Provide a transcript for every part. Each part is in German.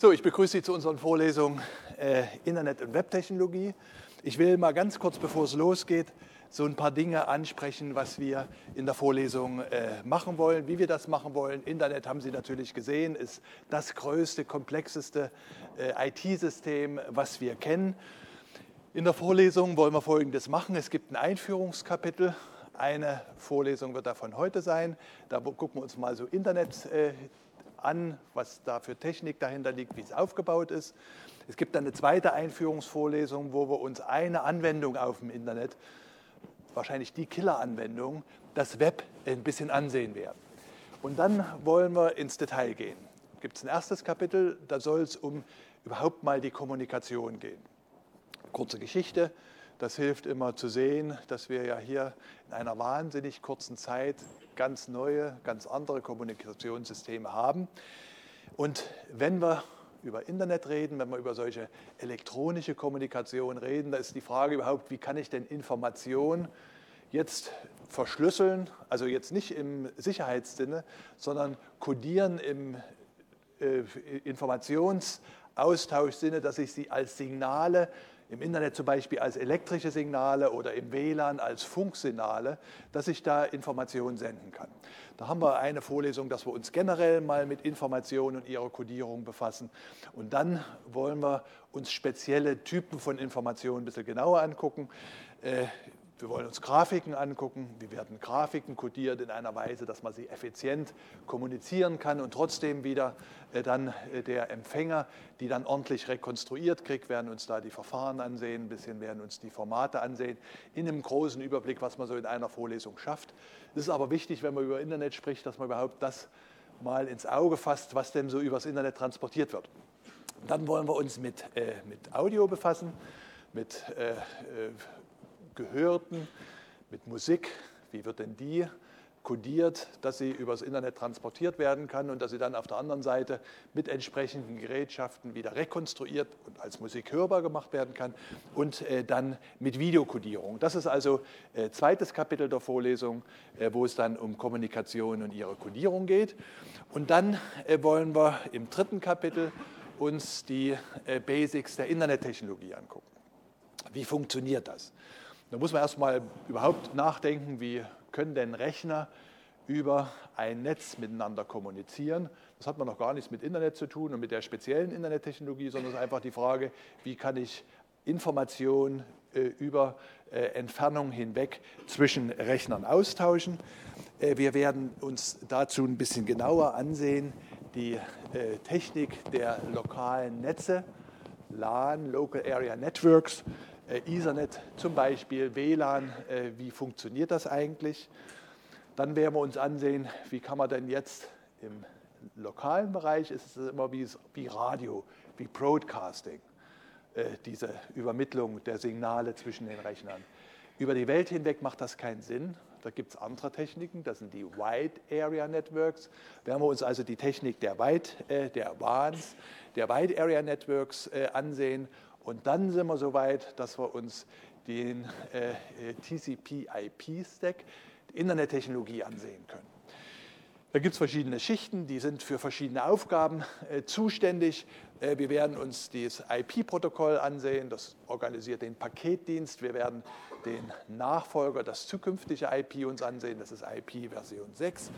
So, ich begrüße Sie zu unseren Vorlesungen äh, Internet- und Webtechnologie. Ich will mal ganz kurz, bevor es losgeht, so ein paar Dinge ansprechen, was wir in der Vorlesung äh, machen wollen, wie wir das machen wollen. Internet haben Sie natürlich gesehen, ist das größte, komplexeste äh, IT-System, was wir kennen. In der Vorlesung wollen wir Folgendes machen. Es gibt ein Einführungskapitel. Eine Vorlesung wird davon heute sein. Da gucken wir uns mal so Internet äh, an, was da für Technik dahinter liegt, wie es aufgebaut ist. Es gibt dann eine zweite Einführungsvorlesung, wo wir uns eine Anwendung auf dem Internet, wahrscheinlich die Killer-Anwendung, das Web ein bisschen ansehen werden. Und dann wollen wir ins Detail gehen. Gibt es ein erstes Kapitel, da soll es um überhaupt mal die Kommunikation gehen. Kurze Geschichte, das hilft immer zu sehen, dass wir ja hier in einer wahnsinnig kurzen Zeit ganz neue, ganz andere Kommunikationssysteme haben. Und wenn wir über Internet reden, wenn wir über solche elektronische Kommunikation reden, da ist die Frage überhaupt, wie kann ich denn Information jetzt verschlüsseln, also jetzt nicht im Sicherheitssinne, sondern codieren im äh, Informationsaustauschsinne, dass ich sie als Signale im Internet zum Beispiel als elektrische Signale oder im WLAN als Funksignale, dass ich da Informationen senden kann. Da haben wir eine Vorlesung, dass wir uns generell mal mit Informationen und ihrer Kodierung befassen. Und dann wollen wir uns spezielle Typen von Informationen ein bisschen genauer angucken. Wir wollen uns Grafiken angucken. Wie werden Grafiken kodiert in einer Weise, dass man sie effizient kommunizieren kann und trotzdem wieder äh, dann äh, der Empfänger, die dann ordentlich rekonstruiert kriegt, werden uns da die Verfahren ansehen, ein bisschen werden uns die Formate ansehen, in einem großen Überblick, was man so in einer Vorlesung schafft. Es ist aber wichtig, wenn man über Internet spricht, dass man überhaupt das mal ins Auge fasst, was denn so übers Internet transportiert wird. Dann wollen wir uns mit, äh, mit Audio befassen, mit äh Gehörten, mit Musik. Wie wird denn die kodiert, dass sie übers Internet transportiert werden kann und dass sie dann auf der anderen Seite mit entsprechenden Gerätschaften wieder rekonstruiert und als Musik hörbar gemacht werden kann und äh, dann mit Videokodierung. Das ist also äh, zweites Kapitel der Vorlesung, äh, wo es dann um Kommunikation und ihre Kodierung geht. Und dann wollen wir im dritten Kapitel uns die Basics der Internettechnologie angucken. Wie funktioniert das? Da muss man erstmal überhaupt nachdenken, wie können denn Rechner über ein Netz miteinander kommunizieren. Das hat man noch gar nichts mit Internet zu tun und mit der speziellen Internettechnologie, sondern es ist einfach die Frage, wie kann ich Informationen äh, über äh, Entfernung hinweg zwischen Rechnern austauschen. Äh, wir werden uns dazu ein bisschen genauer ansehen, die äh, Technik der lokalen Netze, LAN, Local Area Networks, Ethernet zum Beispiel, WLAN, äh, wie funktioniert das eigentlich? Dann werden wir uns ansehen, wie kann man denn jetzt im lokalen Bereich, ist es immer wie, wie Radio, wie Broadcasting, äh, diese Übermittlung der Signale zwischen den Rechnern. Über die Welt hinweg macht das keinen Sinn. Da gibt es andere Techniken, das sind die Wide Area Networks. Werden wir uns also die Technik der Wide, äh, der WANs, der Wide Area Networks äh, ansehen und dann sind wir so weit, dass wir uns den äh, TCP-IP-Stack, die Internettechnologie, ansehen können. Da gibt es verschiedene Schichten, die sind für verschiedene Aufgaben äh, zuständig. Äh, wir werden uns das IP-Protokoll ansehen, das organisiert den Paketdienst. Wir werden den Nachfolger, das zukünftige IP uns ansehen, das ist IP Version 6.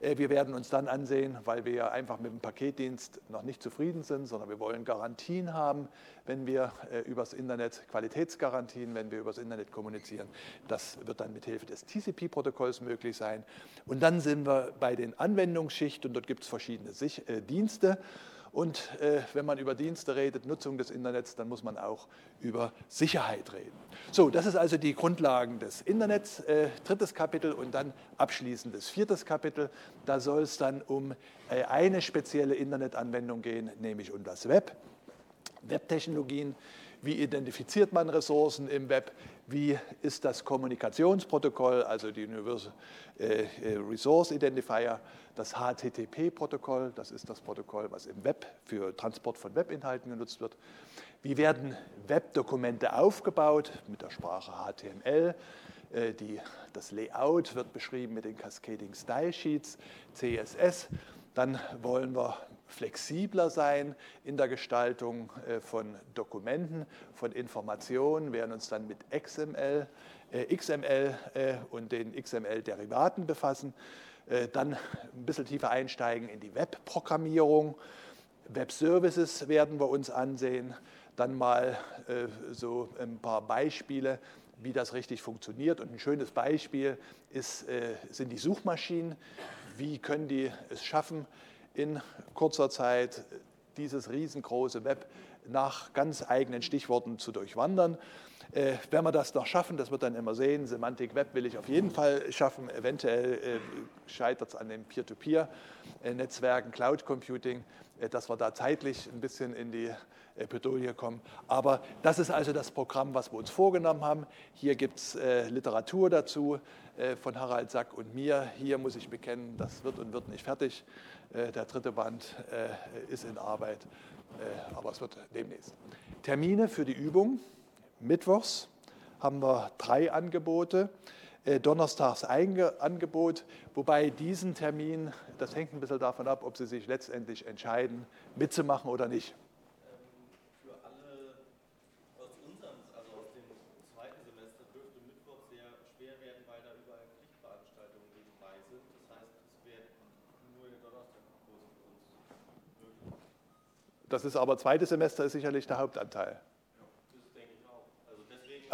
Äh, wir werden uns dann ansehen, weil wir einfach mit dem Paketdienst noch nicht zufrieden sind, sondern wir wollen Garantien haben, wenn wir äh, übers Internet, Qualitätsgarantien, wenn wir übers Internet kommunizieren. Das wird dann mit Hilfe des TCP-Protokolls möglich sein. Und dann sind wir bei den Anwendungsschichten und dort gibt es verschiedene äh, Dienste. Und äh, wenn man über Dienste redet, Nutzung des Internets, dann muss man auch über Sicherheit reden. So, das ist also die Grundlagen des Internets, äh, drittes Kapitel und dann abschließendes viertes Kapitel. Da soll es dann um äh, eine spezielle Internetanwendung gehen, nämlich um das Web. Webtechnologien, wie identifiziert man Ressourcen im Web, wie ist das Kommunikationsprotokoll, also die Universal äh, Resource Identifier, das HTTP-Protokoll, das ist das Protokoll, was im Web für Transport von Webinhalten genutzt wird. Wie werden Webdokumente aufgebaut mit der Sprache HTML? Äh, die, das Layout wird beschrieben mit den Cascading Style Sheets, CSS. Dann wollen wir flexibler sein in der Gestaltung äh, von Dokumenten, von Informationen, werden uns dann mit XML, äh, XML äh, und den XML-Derivaten befassen. Dann ein bisschen tiefer einsteigen in die Webprogrammierung. Web-Services werden wir uns ansehen. Dann mal so ein paar Beispiele, wie das richtig funktioniert. Und ein schönes Beispiel ist, sind die Suchmaschinen. Wie können die es schaffen, in kurzer Zeit dieses riesengroße Web nach ganz eigenen Stichworten zu durchwandern. Äh, wenn wir das noch schaffen, das wird dann immer sehen, Semantik Web will ich auf jeden Fall schaffen. Eventuell äh, scheitert es an den Peer-to-Peer-Netzwerken, Cloud Computing, äh, dass wir da zeitlich ein bisschen in die äh, Bredouille kommen. Aber das ist also das Programm, was wir uns vorgenommen haben. Hier gibt es äh, Literatur dazu äh, von Harald Sack und mir. Hier muss ich bekennen, das wird und wird nicht fertig. Äh, der dritte Band ist in Arbeit, aber es wird demnächst. Termine für die Übung. Mittwochs haben wir drei Angebote. Äh, donnerstags Angebot, wobei diesen Termin, das hängt ein bisschen davon ab, ob Sie sich letztendlich entscheiden, mitzumachen oder nicht. Für alle aus unserem, also aus dem zweiten Semester, dürfte Mittwoch sehr schwer werden, weil da überall Pflichtveranstaltungen nebenbei sind. Das heißt, es wäre nur der Donnerstagkurs für uns möglich. Das ist aber zweites Semester ist sicherlich der Hauptanteil.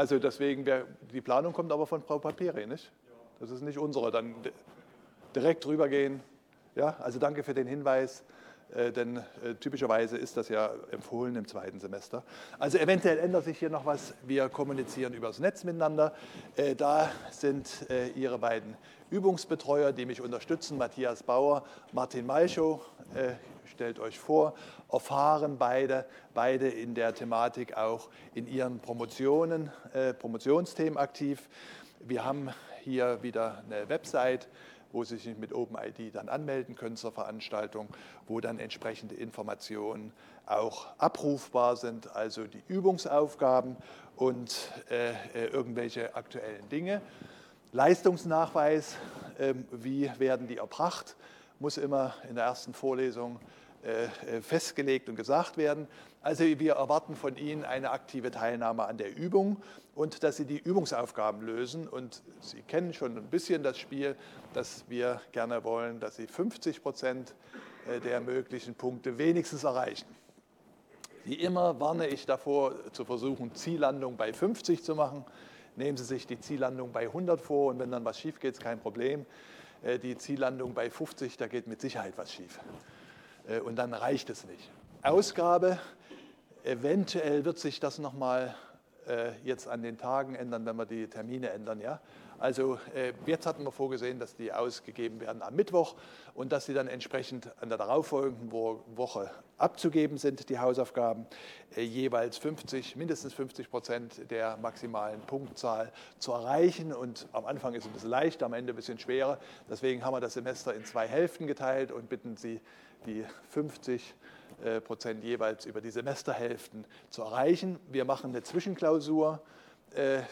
Also deswegen, wär, die Planung kommt aber von Frau Papere, nicht? Das ist nicht unsere. Dann direkt rübergehen. Ja, also danke für den Hinweis, denn äh, typischerweise ist das ja empfohlen im zweiten Semester. Also eventuell ändert sich hier noch was. Wir kommunizieren übers Netz miteinander. Äh, da sind äh, Ihre beiden Übungsbetreuer, die mich unterstützen, Matthias Bauer, Martin Malchow. Äh, stellt euch vor, erfahren beide, beide in der Thematik auch in ihren Promotionen, äh, Promotionsthemen aktiv. Wir haben hier wieder eine Website, wo Sie sich mit OpenID dann anmelden können zur Veranstaltung, wo dann entsprechende Informationen auch abrufbar sind, also die Übungsaufgaben und äh, äh irgendwelche aktuellen Dinge. Leistungsnachweis, äh, wie werden die erbracht, muss immer in der ersten Vorlesung festgelegt und gesagt werden. Also wir erwarten von Ihnen eine aktive Teilnahme an der Übung und dass Sie die Übungsaufgaben lösen. Und Sie kennen schon ein bisschen das Spiel, dass wir gerne wollen, dass Sie 50 Prozent äh, der möglichen Punkte wenigstens erreichen. Wie immer warne ich davor, zu versuchen, Ziellandung bei 50 zu machen. Nehmen Sie sich die Ziellandung bei 100 vor und wenn dann was schief geht, ist kein Problem. Die Ziellandung bei 50, da geht mit Sicherheit was schief. Äh, und dann reicht es nicht. Ausgabe, eventuell wird sich das nochmal äh, jetzt an den Tagen ändern, wenn wir die Termine ändern. Ja? Also äh, jetzt hatten wir vorgesehen, dass die ausgegeben werden am Mittwoch und dass sie dann entsprechend an der darauffolgenden Woche abzugeben sind, die Hausaufgaben, jeweils 50, mindestens 50 Prozent der maximalen Punktzahl zu erreichen. Und am Anfang ist es ein bisschen leichter, am Ende ein bisschen schwerer. Deswegen haben wir das Semester in zwei Hälften geteilt und bitten Sie, die 50 äh, Prozent jeweils über die Semesterhälften zu erreichen. Wir machen eine Zwischenklausur. Äh,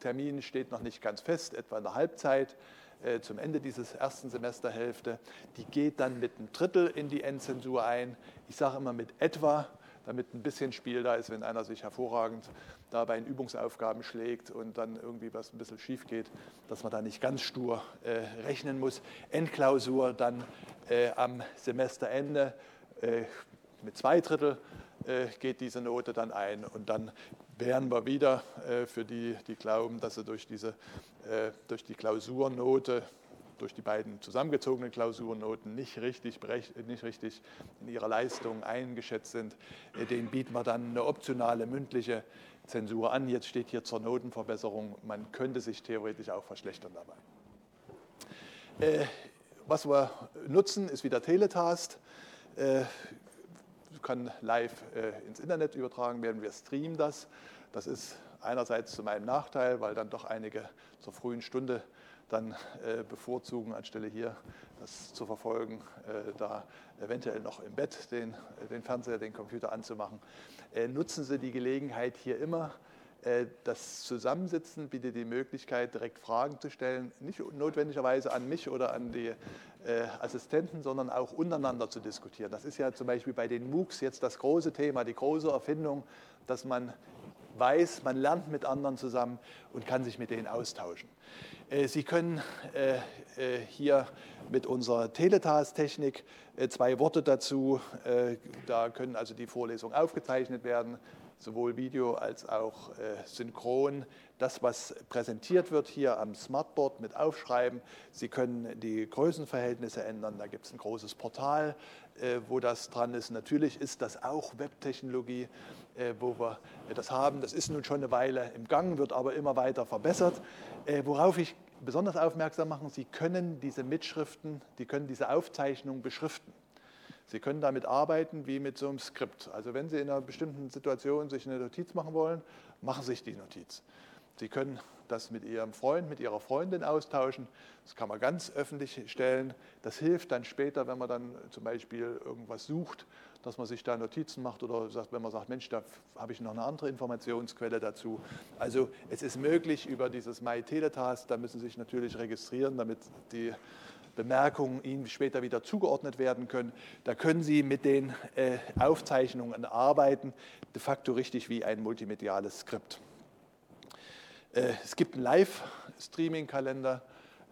Termin steht noch nicht ganz fest, etwa in der Halbzeit äh, zum Ende dieses ersten Semesterhälfte. Die geht dann mit einem Drittel in die Endzensur ein. Ich sage immer mit etwa, damit ein bisschen Spiel da ist, wenn einer sich hervorragend da bei den Übungsaufgaben schlägt und dann irgendwie was ein bisschen schief geht, dass man da nicht ganz stur äh, rechnen muss. Endklausur dann äh, am Semesterende äh, mit zwei Drittel äh, geht diese Note dann ein und dann wären wir wieder äh, für die, die glauben, dass sie durch, diese, äh, durch die Klausurnote durch die beiden zusammengezogenen Klausurnoten nicht richtig, nicht richtig in ihrer Leistung eingeschätzt sind, den bieten wir dann eine optionale mündliche Zensur an. Jetzt steht hier zur Notenverbesserung, man könnte sich theoretisch auch verschlechtern dabei. Äh, was wir nutzen, ist wieder Teletast. Äh, kann live äh, ins Internet übertragen werden. Wir streamen das. Das ist einerseits zu meinem Nachteil, weil dann doch einige zur frühen Stunde dann äh, bevorzugen, anstelle hier das zu verfolgen, äh, da eventuell noch im Bett den, den Fernseher, den Computer anzumachen. Äh, nutzen Sie die Gelegenheit hier immer Äh, das Zusammensitzen bietet die Möglichkeit, direkt Fragen zu stellen, nicht notwendigerweise an mich oder an die äh, Assistenten, sondern auch untereinander zu diskutieren. Das ist ja zum Beispiel bei den MOOCs jetzt das große Thema, die große Erfindung, dass man weiß, man lernt mit anderen zusammen und kann sich mit denen austauschen. Äh, Sie können hier mit unserer Teletask-Technik zwei Worte dazu, da können also die Vorlesungen aufgezeichnet werden, sowohl Video als auch äh, synchron. Das, was präsentiert wird hier am Smartboard mit Aufschreiben, Sie können die Größenverhältnisse ändern. Da gibt es ein großes Portal, äh, wo das dran ist. Natürlich ist das auch Webtechnologie, äh, wo wir das haben. Das ist nun schon eine Weile im Gang, wird aber immer weiter verbessert. Äh, worauf ich besonders aufmerksam mache, Sie können diese Mitschriften, die können diese Aufzeichnung beschriften. Sie können damit arbeiten wie mit so einem Skript. Also wenn Sie in einer bestimmten Situation sich eine Notiz machen wollen, machen Sie sich die Notiz. Sie können das mit Ihrem Freund, mit Ihrer Freundin austauschen. Das kann man ganz öffentlich stellen. Das hilft dann später, wenn man dann zum Beispiel irgendwas sucht, dass man sich da Notizen macht oder sagt, wenn man sagt, Mensch, da habe ich noch eine andere Informationsquelle dazu. Also es ist möglich über dieses MyTeletask, da müssen Sie sich natürlich registrieren, damit die Bemerkungen Ihnen später wieder zugeordnet werden können. Da können Sie mit den äh, Aufzeichnungen arbeiten, de facto richtig wie ein multimediales Skript. Äh, es gibt einen Live-Streaming-Kalender,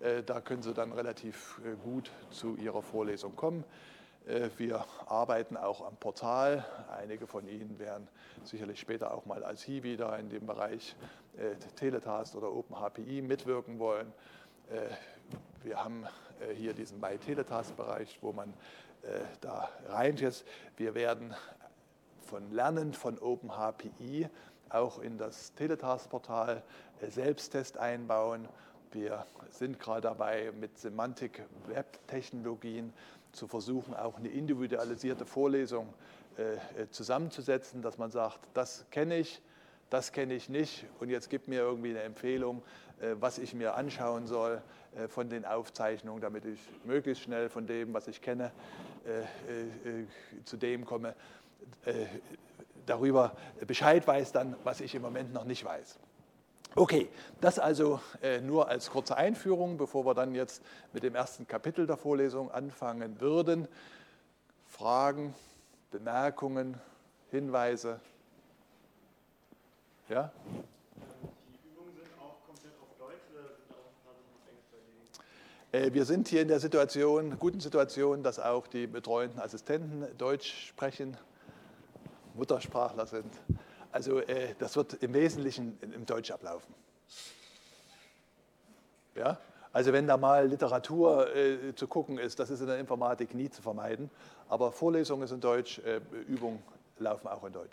äh, da können Sie dann relativ äh, gut zu Ihrer Vorlesung kommen. Wir arbeiten auch am Portal. Einige von Ihnen werden sicherlich später auch mal als Hiwi da in dem Bereich Teletast oder OpenHPI mitwirken wollen. Wir haben hier diesen MyTeletask-Bereich, wo man da reingeht. Wir werden von Lernen von OpenHPI auch in das Teletask-Portal äh, Selbsttest einbauen. Wir sind gerade dabei, mit Semantik-Web-Technologien zu versuchen, auch eine individualisierte Vorlesung zusammenzusetzen, dass man sagt, das kenne ich, das kenne ich nicht und jetzt gibt mir irgendwie eine Empfehlung, was ich mir anschauen soll. Äh, von den Aufzeichnungen, damit ich möglichst schnell von dem, was ich kenne, äh, äh, zu dem komme, darüber Bescheid weiß dann, was ich im Moment noch nicht weiß. Okay, das also nur als kurze Einführung, bevor wir dann jetzt mit dem ersten Kapitel der Vorlesung anfangen würden. Fragen, Bemerkungen, Hinweise? Ja? Äh, wir sind hier in der Situation, guten Situation, dass auch die betreuenden Assistenten Deutsch sprechen, Muttersprachler sind. Also äh, das wird im Wesentlichen im Deutsch ablaufen. Ja? Also wenn da mal Literatur äh, zu gucken ist, das ist in der Informatik nie zu vermeiden. Aber Vorlesungen sind in Deutsch, äh, Übungen laufen auch in Deutsch.